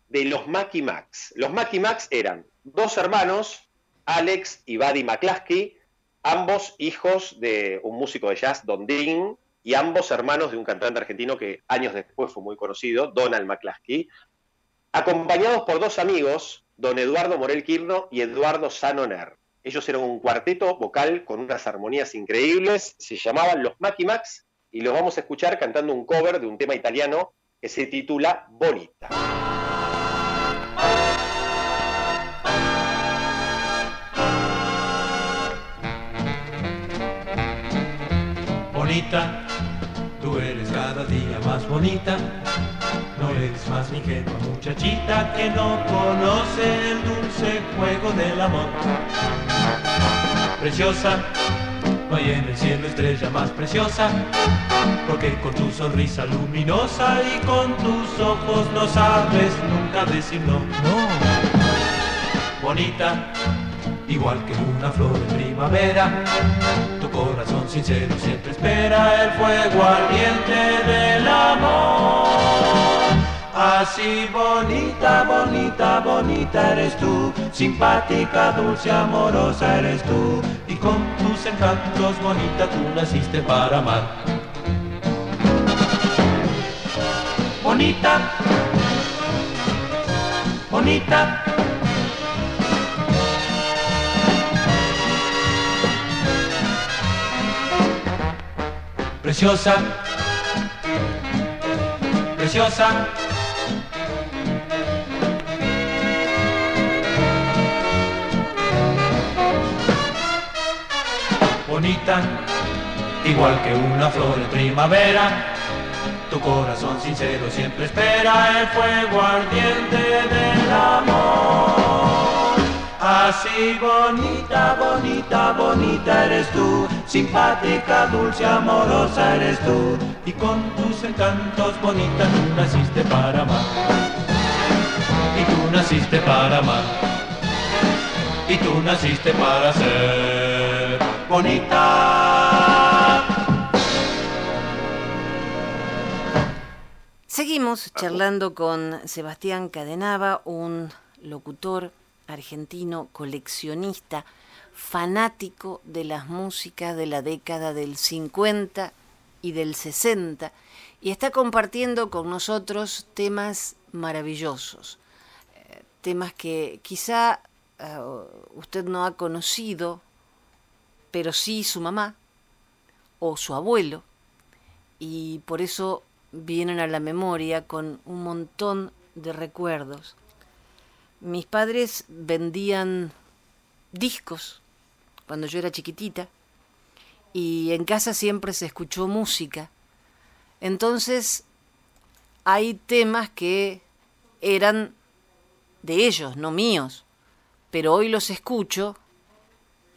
de los Mackie Max. Los Mackie Max eran dos hermanos, Alex y Buddy McCluskey, ambos hijos de un músico de jazz, Don Dean, y ambos hermanos de un cantante argentino que años después fue muy conocido, Donald McCluskey, acompañados por dos amigos, don Eduardo Morel Quirno y Eduardo Sanoner. Ellos eran un cuarteto vocal con unas armonías increíbles, se llamaban los Mackie Max y los vamos a escuchar cantando un cover de un tema italiano que se titula Bonita. Bonita, tú eres cada día más bonita. No eres más ingenua muchachita que no conoce el dulce juego del amor. Preciosa, no hay en el cielo estrella más preciosa, porque con tu sonrisa luminosa y con tus ojos no sabes nunca decir no. No. Bonita, igual que una flor de primavera, tu corazón sincero siempre espera el fuego ardiente del amor. Así bonita, bonita, bonita eres tú, simpática, dulce, amorosa eres tú, y con tus encantos bonita tú naciste para amar. Bonita, bonita. Preciosa, preciosa. Igual que una flor en primavera. Tu corazón sincero siempre espera el fuego ardiente del amor. Así bonita, bonita, bonita eres tú, simpática, dulce, amorosa eres tú, y con tus encantos bonita tú naciste para amar. Y tú naciste para amar. Y tú naciste para ser bonita. Seguimos charlando con Sebastián Cadenava, un locutor argentino, coleccionista, fanático de las músicas de la década del 50 y del 60, y está compartiendo con nosotros temas maravillosos, eh, temas que quizá eh, usted no ha conocido, pero sí su mamá o su abuelo, y por eso vienen a la memoria con un montón de recuerdos. Mis padres vendían discos cuando yo era chiquitita y en casa siempre se escuchó música. Entonces hay temas que eran de ellos, no míos, pero hoy los escucho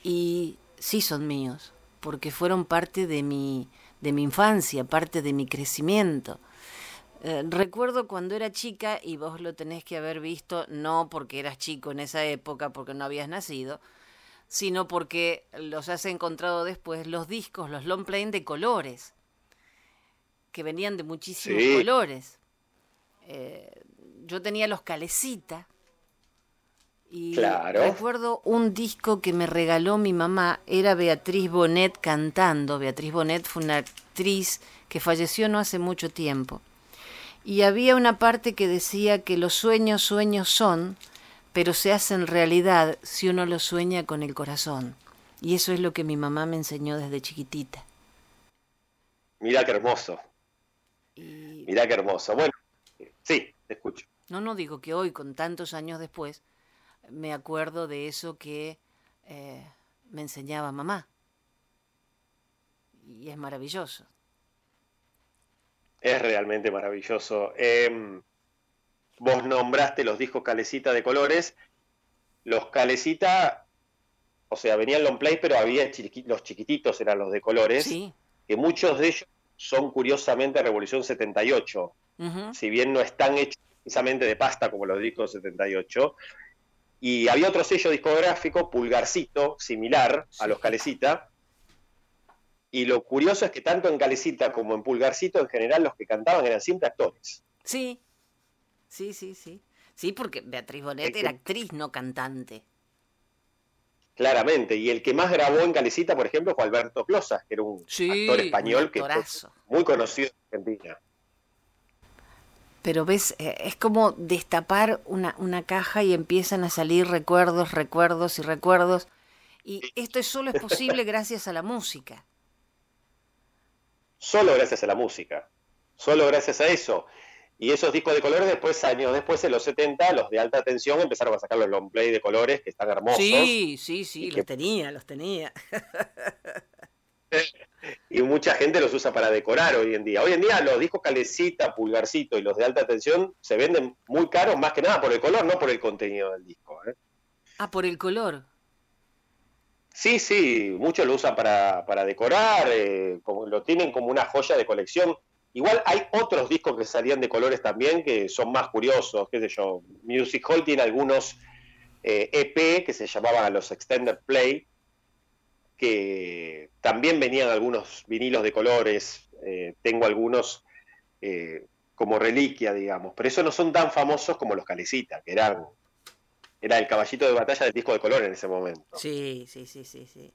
y sí son míos, porque fueron parte de mi, de mi infancia, parte de mi crecimiento. Eh, recuerdo cuando era chica, y vos lo tenés que haber visto, no porque eras chico en esa época, porque no habías nacido, sino porque los has encontrado después, los discos, los long de colores, que venían de muchísimos Sí. colores. Eh, yo tenía los calecita, y Claro. recuerdo un disco que me regaló mi mamá, era Beatriz Bonet cantando. Beatriz Bonet fue una actriz que falleció no hace mucho tiempo. Y había una parte que decía que los sueños sueños son, pero se hacen realidad si uno los sueña con el corazón. Y eso es lo que mi mamá me enseñó desde chiquitita. Mirá qué hermoso, Y mirá qué hermoso. Bueno, sí, te escucho. no, no digo que hoy, con tantos años después, me acuerdo de eso que eh, me enseñaba mamá. Y es maravilloso. Es realmente maravilloso. Em, vos nombraste los discos Calecita de colores. Los Calecita, o sea, venían long play, pero había chiqui- los chiquititos eran los de colores, Sí. que muchos de ellos son curiosamente Revolución 78. Ujú. si bien no están hechos precisamente de pasta como los discos 78. Y había otro sello discográfico, Pulgarcito, similar a los Calecita. Y lo curioso es que tanto en Calecita como en Pulgarcito, en general, los que cantaban eran siempre actores. Sí, sí, sí, sí. Sí, porque Beatriz Bonet que- era actriz, no cantante. Claramente. Y el que más grabó en Calecita, por ejemplo, fue Alberto Closas, que era un Sí, actor español que fue muy conocido en Argentina. Pero ves, eh, es como destapar una, una caja y empiezan a salir recuerdos, recuerdos y recuerdos. Y esto es solo es posible gracias a la música. Solo gracias a la música. Solo gracias a eso. Y esos discos de colores después, años después, en los 70, los de alta tensión empezaron a sacar los long play de colores que están hermosos. Sí, sí, sí, los que- tenía, los tenía. Y mucha gente los usa para decorar hoy en día. Hoy en día los discos calecita, pulgarcito y los de alta tensión se venden muy caros más que nada por el color, no por el contenido del disco. ¿eh? Ah, por el color. Sí, sí, muchos lo usan para, para decorar, eh, como, lo tienen como una joya de colección. Igual hay otros discos que salían de colores también que son más curiosos, qué sé yo. Music Hall tiene algunos eh, EP que se llamaban los Extended Play, que también venían algunos vinilos de colores. eh, tengo algunos eh, como reliquia, digamos, pero esos no son tan famosos como los Calecita, que eran era el caballito de batalla del disco de color en ese momento. Sí, sí, sí, sí, sí.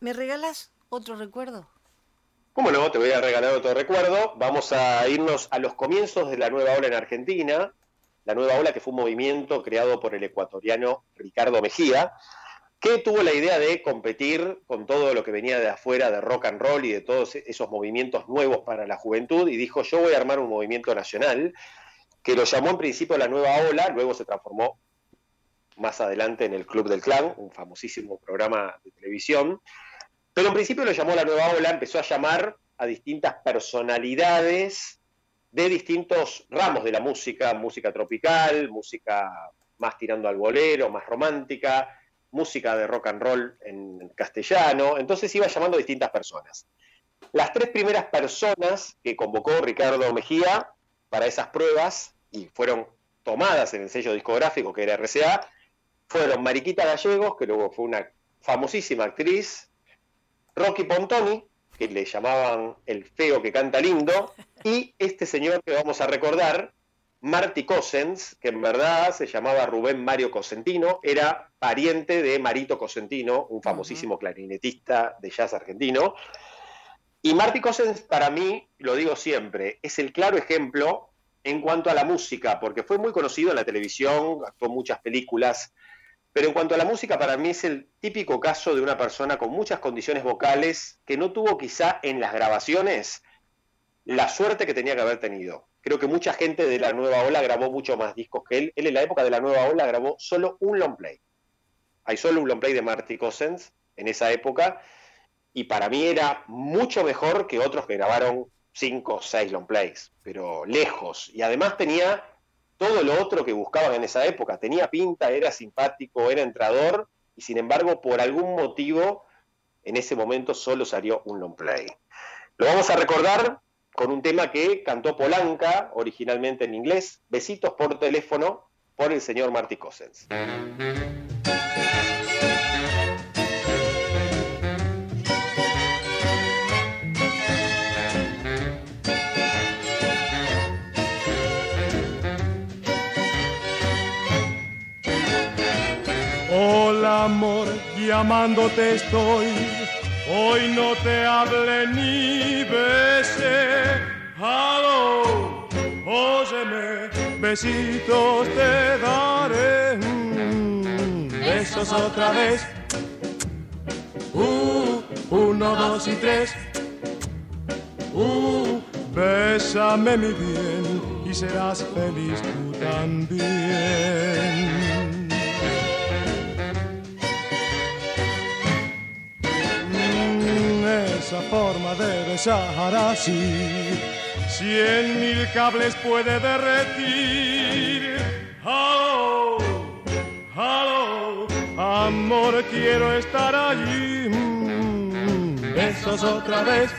¿Me regalas otro recuerdo? ¿Cómo no? Te voy a regalar otro recuerdo. Vamos a irnos a los comienzos de la nueva ola en Argentina. La nueva ola que fue un movimiento creado por el ecuatoriano Ricardo Mejía, que tuvo la idea de competir con todo lo que venía de afuera de rock and roll y de todos esos movimientos nuevos para la juventud y dijo yo voy a armar un movimiento nacional que lo llamó en principio la nueva ola, luego se transformó más adelante en el Club del Clan, un famosísimo programa de televisión. Pero en principio lo llamó la nueva ola, empezó a llamar a distintas personalidades de distintos ramos de la música, música tropical, música más tirando al bolero, más romántica, música de rock and roll en castellano, entonces iba llamando a distintas personas. Las tres primeras personas que convocó Ricardo Mejía para esas pruebas y fueron tomadas en el sello discográfico que era RCA, fueron Mariquita Gallegos, que luego fue una famosísima actriz, Rocky Pontoni, que le llamaban el feo que canta lindo, y este señor que vamos a recordar, Marty Cosens, que en verdad se llamaba Rubén Mario Cosentino, era pariente de Marito Cosentino, un famosísimo clarinetista de jazz argentino. Y Marty Cosens, para mí, lo digo siempre, es el claro ejemplo en cuanto a la música, porque fue muy conocido en la televisión, actuó muchas películas, pero en cuanto a la música, para mí es el típico caso de una persona con muchas condiciones vocales que no tuvo quizá en las grabaciones la suerte que tenía que haber tenido. Creo que mucha gente de la nueva ola grabó mucho más discos que él. Él en la época de la nueva ola grabó solo un long play. Hay solo un long play de Marty Cousins en esa época y para mí era mucho mejor que otros que grabaron cinco o seis long plays, pero lejos. Y además tenía todo lo otro que buscaban en esa época. Tenía pinta, era simpático, era entrador, y sin embargo, por algún motivo, en ese momento solo salió un long play. Lo vamos a recordar con un tema que cantó Polanca, originalmente en inglés, Besitos por teléfono, por el señor Marty Cousins. Hola amor, llamándote estoy. Hoy no te hablé ni besé. Hello, óyeme, besitos te daré. Mm, Besos otra vez. Uh, uno, dos y tres. Uh, bésame mi bien y serás feliz tú también. Esa forma de besar así. Cien mil cables puede derretir. Hello, hello, amor, quiero estar allí. Mm, besos otra vez.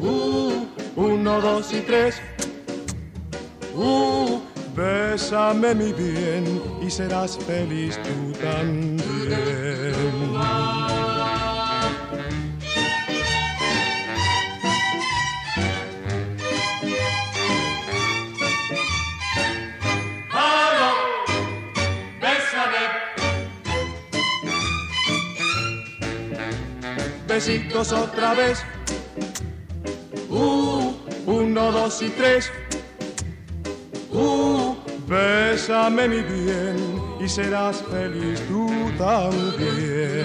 Uh, uno, dos y tres. Uh, bésame mi bien y serás feliz tú también. Besitos otra vez. Uh, uno, dos y tres. Uh, bésame mi bien y serás feliz tú también.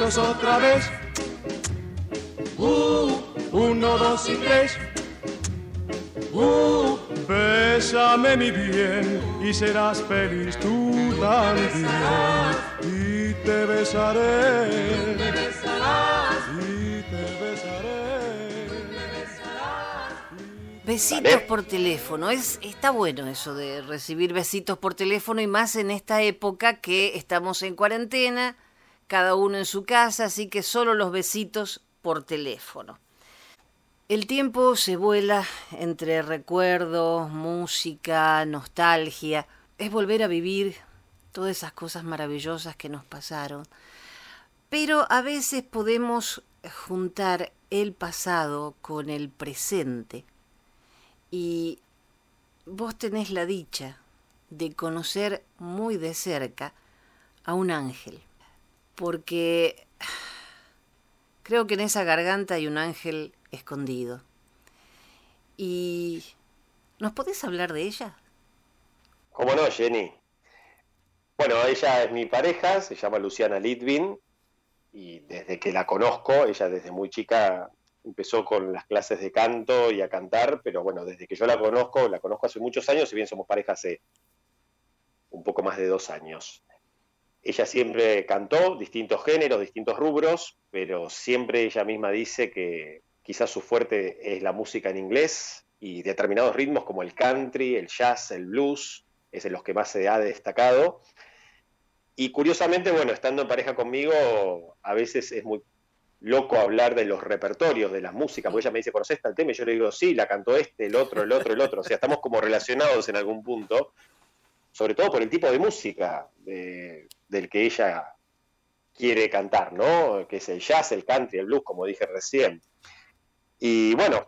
Otra vez. Uh, uno, dos y tres. Uh, bésame mi bien y serás feliz tú también. Y te besaré. Y te besaré. Besitos por teléfono. Es, está bueno eso de recibir besitos por teléfono y más en esta época que estamos en cuarentena, cada uno en su casa, así que solo los besitos por teléfono. El tiempo se vuela entre recuerdos, música, nostalgia. Es volver a vivir todas esas cosas maravillosas que nos pasaron. Pero a veces podemos juntar el pasado con el presente. Y vos tenés la dicha de conocer muy de cerca a un ángel. Porque creo que en esa garganta hay un ángel escondido. ¿Y nos podés hablar de ella? ¿Cómo no, Jenny? Bueno, ella es mi pareja, se llama Luciana Litvin, y desde que la conozco, ella desde muy chica empezó con las clases de canto y a cantar, pero bueno, desde que yo la conozco, la conozco hace muchos años, si bien somos pareja hace un poco más de dos años. Ella siempre cantó distintos géneros, distintos rubros, pero siempre ella misma dice que quizás su fuerte es la música en inglés y determinados ritmos como el country, el jazz, el blues, es en los que más se ha destacado. Y curiosamente, bueno, estando en pareja conmigo, a veces es muy loco hablar de los repertorios, de las músicas, porque ella me dice, ¿conoces tal tema? Y yo le digo, sí, la cantó este, el otro, el otro, el otro. O sea, estamos como relacionados en algún punto, sobre todo por el tipo de música de- del que ella quiere cantar, ¿no? Que es el jazz, el country, el blues, como dije recién. Y bueno,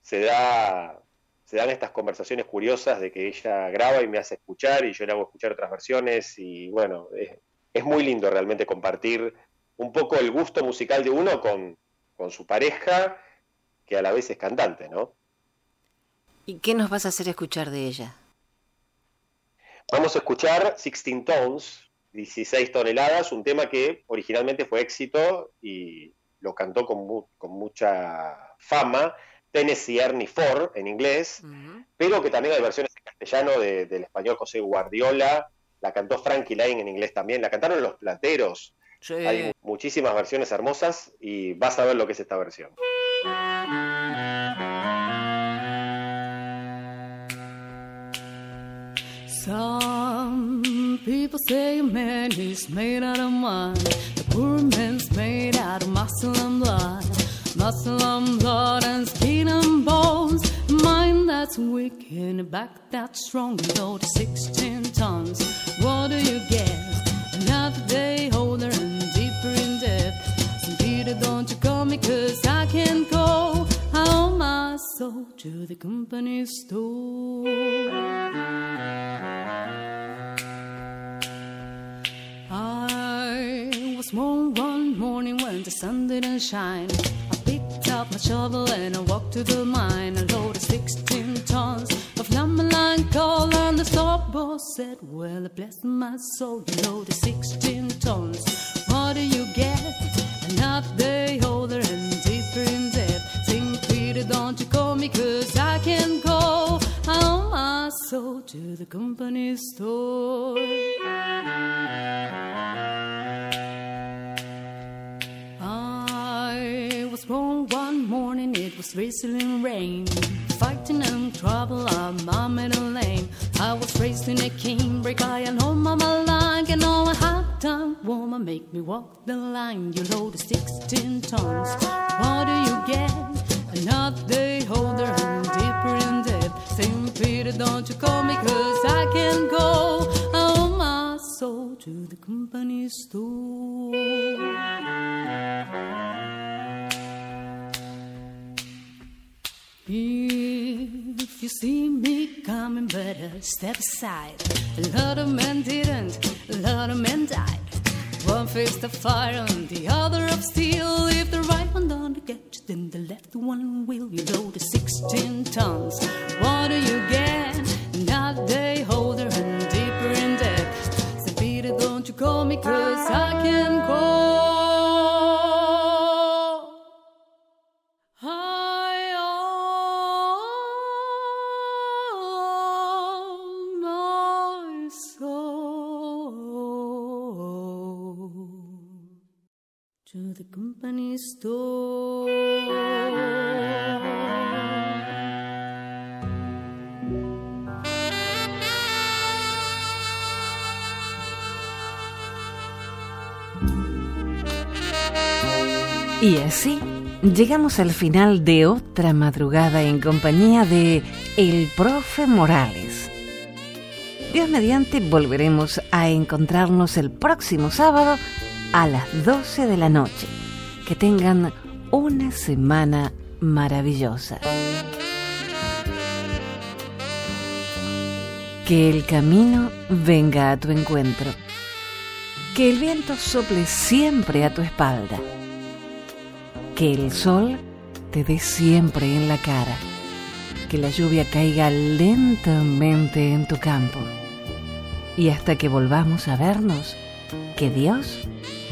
se da se dan estas conversaciones curiosas de que ella graba y me hace escuchar y yo le hago escuchar otras versiones y bueno, es, es muy lindo realmente compartir un poco el gusto musical de uno con, con su pareja, que a la vez es cantante, ¿no? ¿Y qué nos vas a hacer escuchar de ella? Vamos a escuchar 16 Tones, 16 toneladas, un tema que originalmente fue éxito y lo cantó con, mu- con mucha fama, Tennessee Ernie Ford en inglés, pero que también hay versiones en castellano de- del español José Guardiola, la cantó Frankie Lane en inglés también, la cantaron los plateros. Hay mu- muchísimas versiones hermosas y vas a ver lo que es esta versión. Some people say a man is made out of mud. The poor man's made out of muscle and blood. Muscle and blood and skin and bones. Mind that's weak and a back that's strong. Load 16 tons. What do you guess? Another day older and deeper in depth. Some Peter, don't you call me cause I can't go. I owe my soul to the company store. Didn't shine. I picked up my shovel and I walked to the mine. I loaded 16 tons of lumber line coal, and the stock boss said, Well, bless my soul, you loaded 16 tons. What do you get? Another day older and deeper in debt. St. Peter, don't you call me, cause I can go. I owe my soul to the company store. Was born one morning, it was drizzling rain. Fighting and trouble, I'm a middle lane. I was raised in a canebrake, I and home mama like and all a hot time woman make me walk the line. You load 16 tons. What do you get? Another holder and deeper in debt. St. Peter, don't you call me, cause I can go. I owe my soul to the company store. If you see me coming, better step aside. A lot of men didn't, a lot of men died. One faced of fire and the other of steel. If the right one don't get you, then the left one will. You load the 16 tons. What do you get? Not day holder and deeper in debt. St. Peter, don't you call me, cause I can call. The company store. Y así llegamos al final de otra madrugada en compañía de el profe Morales. Dios mediante volveremos a encontrarnos el próximo sábado a las 12 de la noche. Que tengan una semana maravillosa. Que el camino venga a tu encuentro. Que el viento sople siempre a tu espalda. Que el sol te dé siempre en la cara. Que la lluvia caiga lentamente en tu campo. Y hasta que volvamos a vernos, que Dios